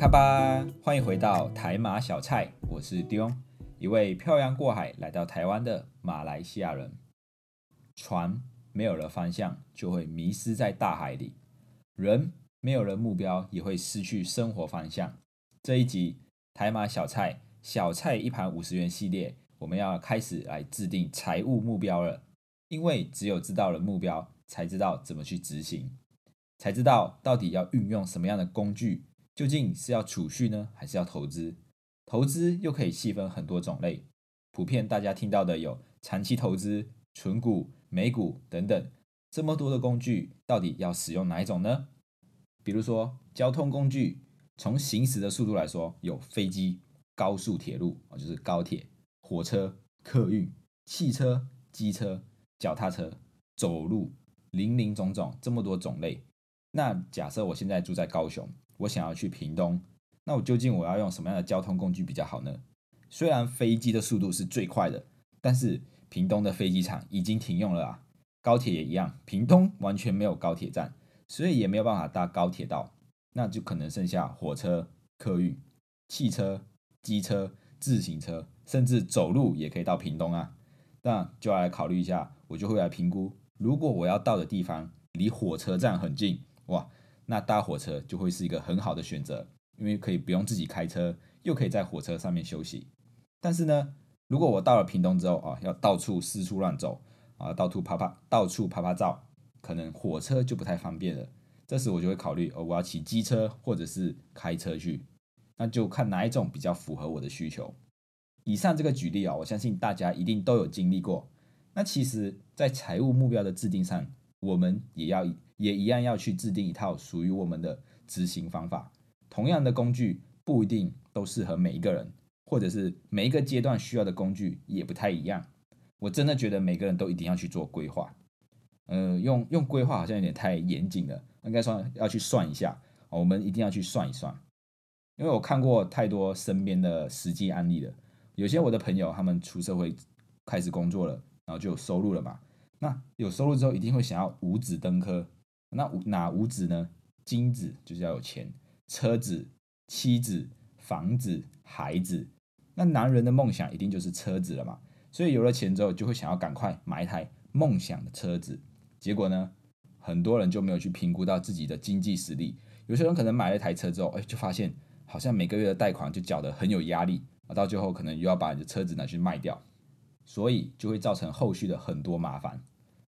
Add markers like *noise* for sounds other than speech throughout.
卡巴，欢迎回到台马小菜，我是丢，一位漂洋过海来到台湾的马来西亚人。船没有了方向，就会迷失在大海里；人没有了目标，也会失去生活方向。这一集台马小菜小菜一盘五十元系列，我们要开始来制定财务目标了。因为只有知道了目标，才知道怎么去执行，才知道到底要运用什么样的工具。究竟是要储蓄呢，还是要投资？投资又可以细分很多种类，普遍大家听到的有长期投资、存股、美股等等。这么多的工具，到底要使用哪一种呢？比如说交通工具，从行驶的速度来说，有飞机、高速铁路啊，就是高铁、火车、客运、汽车、机车、脚踏车、走路，林林总总这么多种类。那假设我现在住在高雄。我想要去屏东，那我究竟我要用什么样的交通工具比较好呢？虽然飞机的速度是最快的，但是屏东的飞机场已经停用了啊。高铁也一样，屏东完全没有高铁站，所以也没有办法搭高铁到，那就可能剩下火车、客运、汽车、机车、自行车，甚至走路也可以到屏东啊。那就要来考虑一下，我就会来评估，如果我要到的地方离火车站很近，哇。那搭火车就会是一个很好的选择，因为可以不用自己开车，又可以在火车上面休息。但是呢，如果我到了屏东之后啊，要到处四处乱走啊，到处拍拍到处拍拍照，可能火车就不太方便了。这时我就会考虑，哦，我要骑机车或者是开车去，那就看哪一种比较符合我的需求。以上这个举例啊，我相信大家一定都有经历过。那其实，在财务目标的制定上，我们也要。也一样要去制定一套属于我们的执行方法。同样的工具不一定都适合每一个人，或者是每一个阶段需要的工具也不太一样。我真的觉得每个人都一定要去做规划。呃，用用规划好像有点太严谨了，应该算要去算一下。我们一定要去算一算，因为我看过太多身边的实际案例了。有些我的朋友他们出社会开始工作了，然后就有收入了嘛。那有收入之后一定会想要五子登科。那五哪五子呢？金子就是要有钱，车子、妻子、房子、孩子。那男人的梦想一定就是车子了嘛？所以有了钱之后，就会想要赶快买一台梦想的车子。结果呢，很多人就没有去评估到自己的经济实力。有些人可能买了一台车之后，哎，就发现好像每个月的贷款就缴得很有压力，啊，到最后可能又要把你的车子拿去卖掉，所以就会造成后续的很多麻烦。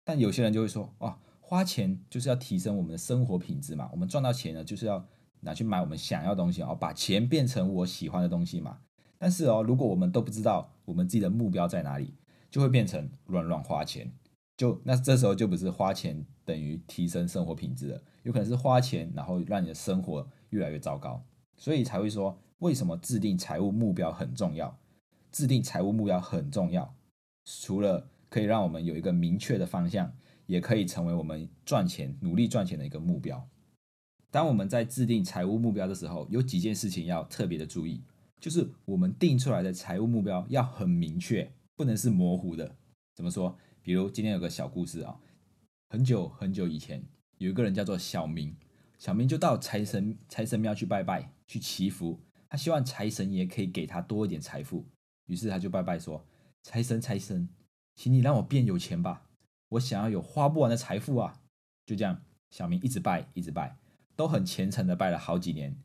但有些人就会说，哦。花钱就是要提升我们的生活品质嘛，我们赚到钱呢，就是要拿去买我们想要的东西哦，把钱变成我喜欢的东西嘛。但是哦，如果我们都不知道我们自己的目标在哪里，就会变成乱乱花钱。就那这时候就不是花钱等于提升生活品质了，有可能是花钱然后让你的生活越来越糟糕。所以才会说，为什么制定财务目标很重要？制定财务目标很重要，除了可以让我们有一个明确的方向。也可以成为我们赚钱、努力赚钱的一个目标。当我们在制定财务目标的时候，有几件事情要特别的注意，就是我们定出来的财务目标要很明确，不能是模糊的。怎么说？比如今天有个小故事啊，很久很久以前，有一个人叫做小明，小明就到财神财神庙去拜拜，去祈福，他希望财神爷可以给他多一点财富。于是他就拜拜说：“财神财神，请你让我变有钱吧。”我想要有花不完的财富啊！就这样，小明一直拜，一直拜，都很虔诚的拜了好几年。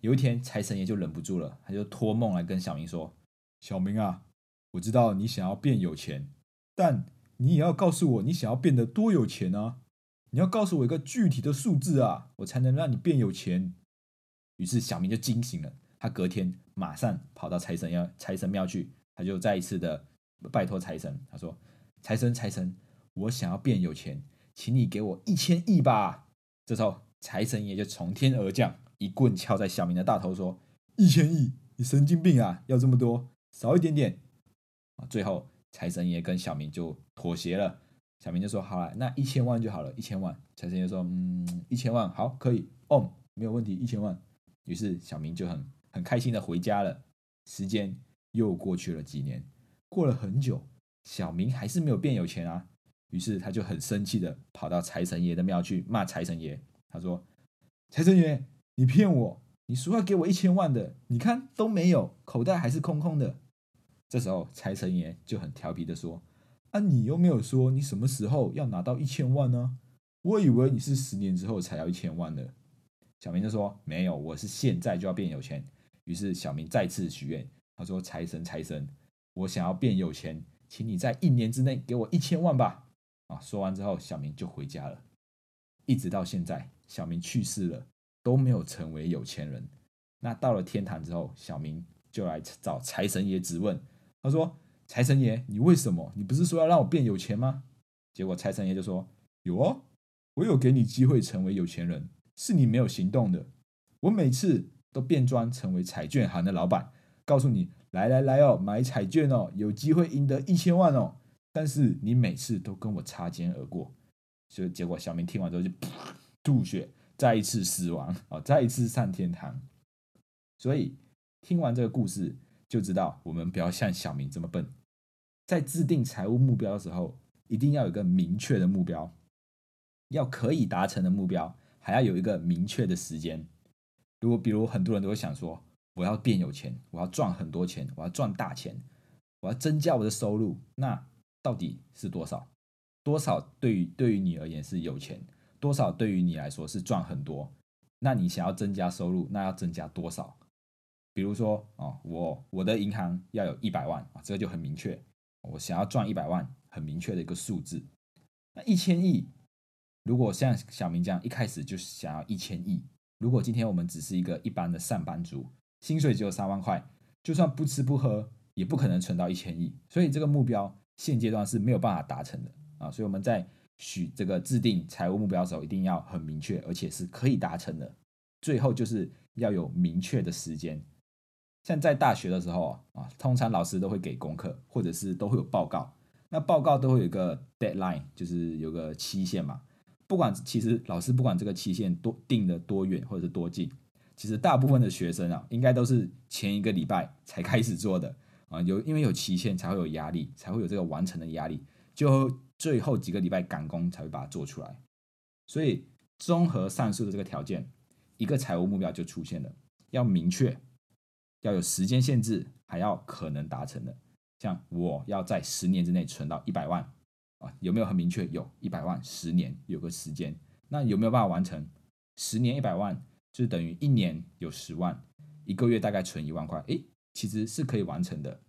有一天，财神爷就忍不住了，他就托梦来跟小明说：“小明啊，我知道你想要变有钱，但你也要告诉我你想要变得多有钱啊！你要告诉我一个具体的数字啊，我才能让你变有钱。”于是小明就惊醒了，他隔天马上跑到财神要财神庙去，他就再一次的拜托财神，他说：“财神，财神。”我想要变有钱，请你给我一千亿吧。这时候，财神爷就从天而降，一棍敲在小明的大头，说：“一千亿，你神经病啊！要这么多，少一点点啊！最后财神爷跟小明就妥协了，小明就说好了，那一千万就好了，一千万。财神爷说嗯，一千万好，可以哦，没有问题，一千万。于是小明就很很开心的回家了。时间又过去了几年，过了很久，小明还是没有变有钱啊。于是他就很生气的跑到财神爷的庙去骂财神爷。他说：“财神爷，你骗我！你说要给我一千万的，你看都没有，口袋还是空空的。”这时候财神爷就很调皮的说：“啊，你又没有说你什么时候要拿到一千万呢？我以为你是十年之后才要一千万的。”小明就说：“没有，我是现在就要变有钱。”于是小明再次许愿，他说：“财神，财神，我想要变有钱，请你在一年之内给我一千万吧。”啊，说完之后，小明就回家了。一直到现在，小明去世了，都没有成为有钱人。那到了天堂之后，小明就来找财神爷质问，他说：“财神爷，你为什么？你不是说要让我变有钱吗？”结果财神爷就说：“有哦，我有给你机会成为有钱人，是你没有行动的。我每次都变装成为彩券行的老板，告诉你来来来哦，买彩券哦，有机会赢得一千万哦。”但是你每次都跟我擦肩而过，所以结果小明听完之后就 *laughs* 吐血，再一次死亡哦，再一次上天堂。所以听完这个故事就知道，我们不要像小明这么笨，在制定财务目标的时候，一定要有一个明确的目标，要可以达成的目标，还要有一个明确的时间。如果比如很多人都会想说，我要变有钱，我要赚很多钱，我要赚大钱，我要增加我的收入，那。到底是多少？多少对于对于你而言是有钱？多少对于你来说是赚很多？那你想要增加收入，那要增加多少？比如说啊，我我的银行要有一百万啊，这个就很明确。我想要赚一百万，很明确的一个数字。那一千亿，如果像小明这样一开始就想要一千亿，如果今天我们只是一个一般的上班族，薪水只有三万块，就算不吃不喝，也不可能存到一千亿。所以这个目标。现阶段是没有办法达成的啊，所以我们在许这个制定财务目标的时候，一定要很明确，而且是可以达成的。最后就是要有明确的时间。像在大学的时候啊，通常老师都会给功课，或者是都会有报告。那报告都会有一个 deadline，就是有个期限嘛。不管其实老师不管这个期限多定的多远或者是多近，其实大部分的学生啊，应该都是前一个礼拜才开始做的。啊，有因为有期限才会有压力，才会有这个完成的压力，就最后几个礼拜赶工才会把它做出来。所以综合上述的这个条件，一个财务目标就出现了，要明确，要有时间限制，还要可能达成的。像我要在十年之内存到一百万啊，有没有很明确？有一百万，十年有个时间，那有没有办法完成？十年一百万就等于一年有十万，一个月大概存一万块，诶，其实是可以完成的，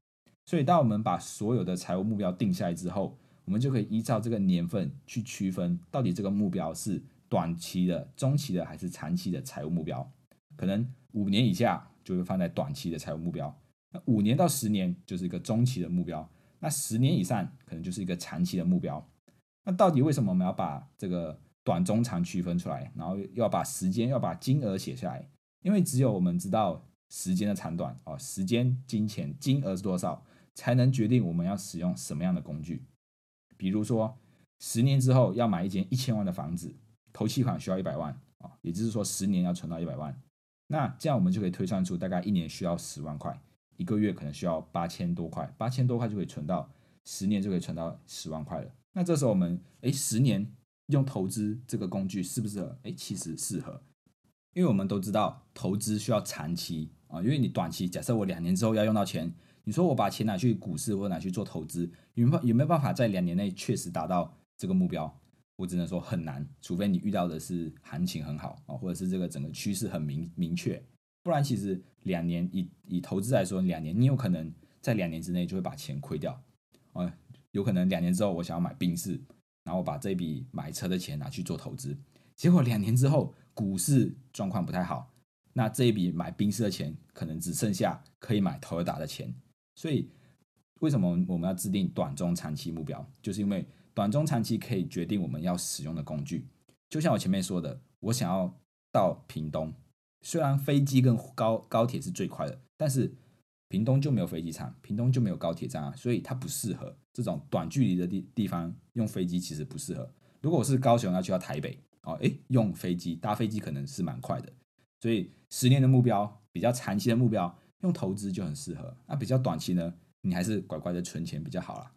所以当我们把所有的财务目标定下来之后，我们就可以依照这个年份去区分，到底这个目标是短期的、中期的还是长期的财务目标。可能五年以下就会放在短期的财务目标，那五年到十年就是一个中期的目标，那十年以上可能就是一个长期的目标。那到底为什么我们要把这个短、中、长区分出来，然后要把时间、要把金额写下来？因为只有我们知道。时间的长短哦，时间、金钱、金额是多少，才能决定我们要使用什么样的工具。比如说，十年之后要买一间一千万的房子，头期款需要一百万啊，也就是说十年要存到一百万。那这样我们就可以推算出大概一年需要十万块，一个月可能需要八千多块，八千多块就可以存到十年就可以存到十万块了。那这时候我们哎，十年用投资这个工具适不适合？哎，其实适合，因为我们都知道投资需要长期。啊，因为你短期假设我两年之后要用到钱，你说我把钱拿去股市或者拿去做投资，有没有有没有办法在两年内确实达到这个目标？我只能说很难，除非你遇到的是行情很好啊，或者是这个整个趋势很明明确，不然其实两年以以投资来说，两年你有可能在两年之内就会把钱亏掉啊，有可能两年之后我想要买宾士，然后把这笔买车的钱拿去做投资，结果两年之后股市状况不太好。那这一笔买冰室的钱，可能只剩下可以买头尔达的钱。所以，为什么我们要制定短中长期目标？就是因为短中长期可以决定我们要使用的工具。就像我前面说的，我想要到屏东，虽然飞机跟高高铁是最快的，但是屏东就没有飞机场，屏东就没有高铁站啊，所以它不适合这种短距离的地地方用飞机，其实不适合。如果我是高雄要去到台北，哦，诶，用飞机搭飞机可能是蛮快的。所以十年的目标比较长期的目标，用投资就很适合。那比较短期呢，你还是乖乖的存钱比较好啦。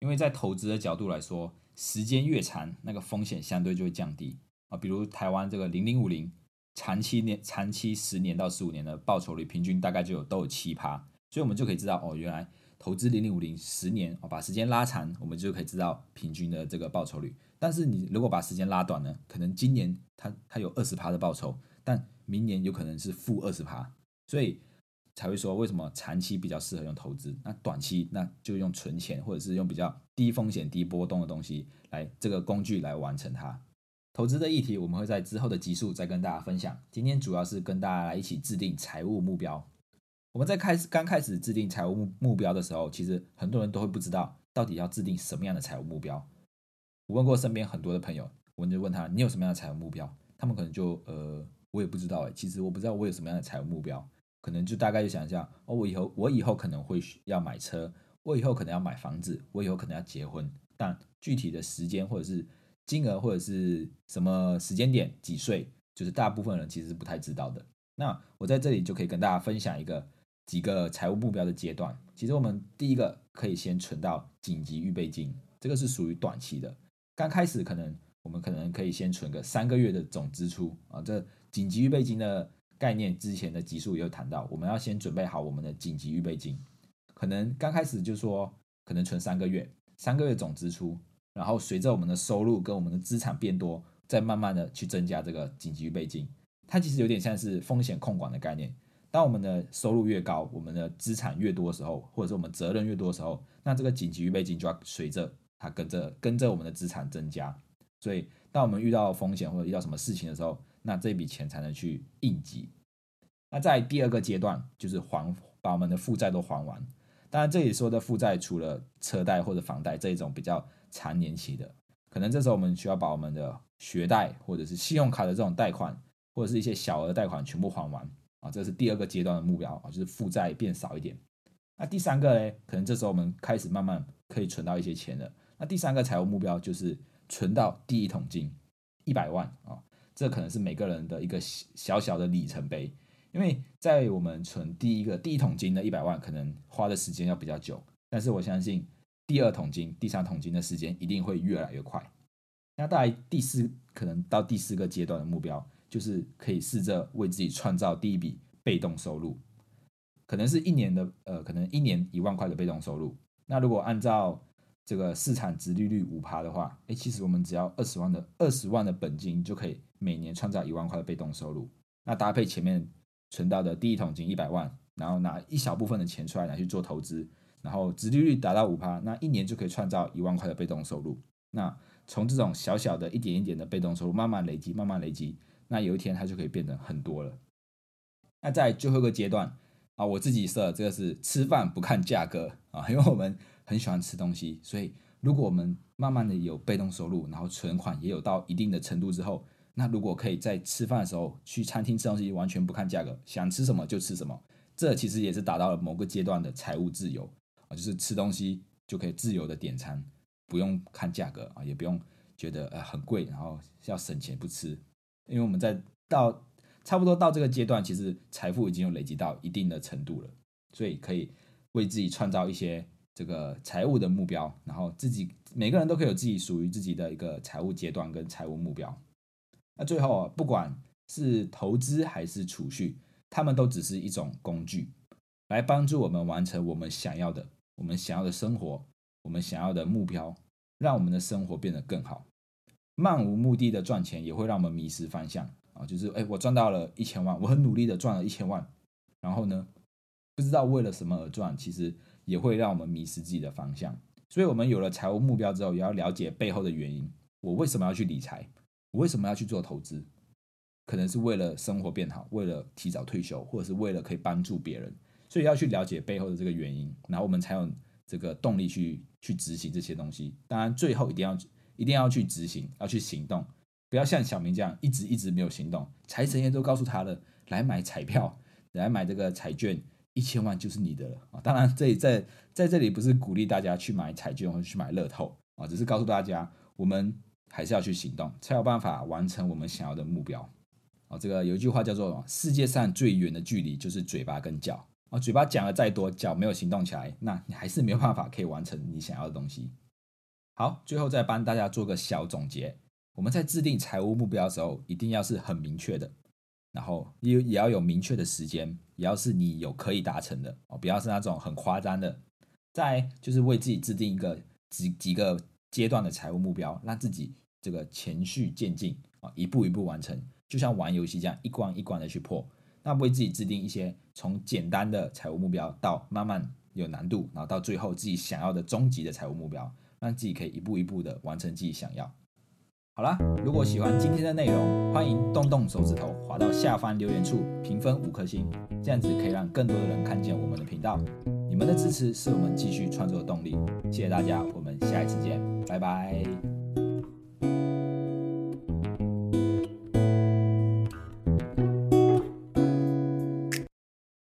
因为在投资的角度来说，时间越长，那个风险相对就会降低啊。比如台湾这个零零五零。长期年长期十年到十五年的报酬率平均大概就有都有七趴，所以我们就可以知道哦，原来投资零零五零十年哦，把时间拉长，我们就可以知道平均的这个报酬率。但是你如果把时间拉短呢，可能今年它它有二十趴的报酬，但明年有可能是负二十趴，所以才会说为什么长期比较适合用投资，那短期那就用存钱或者是用比较低风险低波动的东西来这个工具来完成它。投资的议题，我们会在之后的集数再跟大家分享。今天主要是跟大家来一起制定财务目标。我们在开始刚开始制定财务目目标的时候，其实很多人都会不知道到底要制定什么样的财务目标。我问过身边很多的朋友，我就问他你有什么样的财务目标？他们可能就呃，我也不知道哎，其实我不知道我有什么样的财务目标，可能就大概就想一下哦，我以后我以后可能会要买车，我以后可能要买房子，我以后可能要结婚，但具体的时间或者是。金额或者是什么时间点几岁，就是大部分人其实是不太知道的。那我在这里就可以跟大家分享一个几个财务目标的阶段。其实我们第一个可以先存到紧急预备金，这个是属于短期的。刚开始可能我们可能可以先存个三个月的总支出啊。这紧急预备金的概念之前的集数也有谈到，我们要先准备好我们的紧急预备金。可能刚开始就说可能存三个月，三个月总支出。然后随着我们的收入跟我们的资产变多，再慢慢的去增加这个紧急预备金。它其实有点像是风险控管的概念。当我们的收入越高，我们的资产越多的时候，或者是我们责任越多的时候，那这个紧急预备金就要随着它跟着跟着我们的资产增加。所以当我们遇到风险或者遇到什么事情的时候，那这笔钱才能去应急。那在第二个阶段，就是还把我们的负债都还完。当然这里说的负债，除了车贷或者房贷这一种比较。长年期的，可能这时候我们需要把我们的学贷或者是信用卡的这种贷款，或者是一些小额贷款全部还完啊，这是第二个阶段的目标啊，就是负债变少一点。那第三个呢，可能这时候我们开始慢慢可以存到一些钱了。那第三个财务目标就是存到第一桶金一百万啊，这可能是每个人的一个小小的里程碑，因为在我们存第一个第一桶金的一百万，可能花的时间要比较久，但是我相信。第二桶金、第三桶金的时间一定会越来越快。那大概第四，可能到第四个阶段的目标，就是可以试着为自己创造第一笔被动收入，可能是一年的，呃，可能一年一万块的被动收入。那如果按照这个市场值利率五趴的话，哎，其实我们只要二十万的二十万的本金，就可以每年创造一万块的被动收入。那搭配前面存到的第一桶金一百万，然后拿一小部分的钱出来拿去做投资。然后，殖利率达到五趴，那一年就可以创造一万块的被动收入。那从这种小小的一点一点的被动收入慢慢累积，慢慢累积，那有一天它就可以变得很多了。那在最后一个阶段啊，我自己设这个是吃饭不看价格啊，*laughs* 因为我们很喜欢吃东西，所以如果我们慢慢的有被动收入，然后存款也有到一定的程度之后，那如果可以在吃饭的时候去餐厅吃东西，完全不看价格，想吃什么就吃什么，这其实也是达到了某个阶段的财务自由。就是吃东西就可以自由的点餐，不用看价格啊，也不用觉得呃很贵，然后要省钱不吃。因为我们在到差不多到这个阶段，其实财富已经有累积到一定的程度了，所以可以为自己创造一些这个财务的目标，然后自己每个人都可以有自己属于自己的一个财务阶段跟财务目标。那最后啊，不管是投资还是储蓄，他们都只是一种工具，来帮助我们完成我们想要的。我们想要的生活，我们想要的目标，让我们的生活变得更好。漫无目的的赚钱也会让我们迷失方向啊！就是哎，我赚到了一千万，我很努力的赚了一千万，然后呢，不知道为了什么而赚，其实也会让我们迷失自己的方向。所以，我们有了财务目标之后，也要了解背后的原因。我为什么要去理财？我为什么要去做投资？可能是为了生活变好，为了提早退休，或者是为了可以帮助别人。所以要去了解背后的这个原因，然后我们才有这个动力去去执行这些东西。当然，最后一定要一定要去执行，要去行动，不要像小明这样一直一直没有行动。财神爷都告诉他了，来买彩票，来买这个彩券，一千万就是你的了啊！当然，这里在在这里不是鼓励大家去买彩券或者去买乐透啊，只是告诉大家，我们还是要去行动，才有办法完成我们想要的目标。哦，这个有一句话叫做“世界上最远的距离就是嘴巴跟脚”。啊，嘴巴讲了再多，脚没有行动起来，那你还是没有办法可以完成你想要的东西。好，最后再帮大家做个小总结。我们在制定财务目标的时候，一定要是很明确的，然后也也要有明确的时间，也要是你有可以达成的哦，不要是那种很夸张的。再就是为自己制定一个几几个阶段的财务目标，让自己这个循序渐进啊，一步一步完成，就像玩游戏这样，一关一关的去破。那为自己制定一些从简单的财务目标到慢慢有难度，然后到最后自己想要的终极的财务目标，让自己可以一步一步的完成自己想要。好啦，如果喜欢今天的内容，欢迎动动手指头滑到下方留言处评分五颗星，这样子可以让更多的人看见我们的频道。你们的支持是我们继续创作的动力，谢谢大家，我们下一次见，拜拜。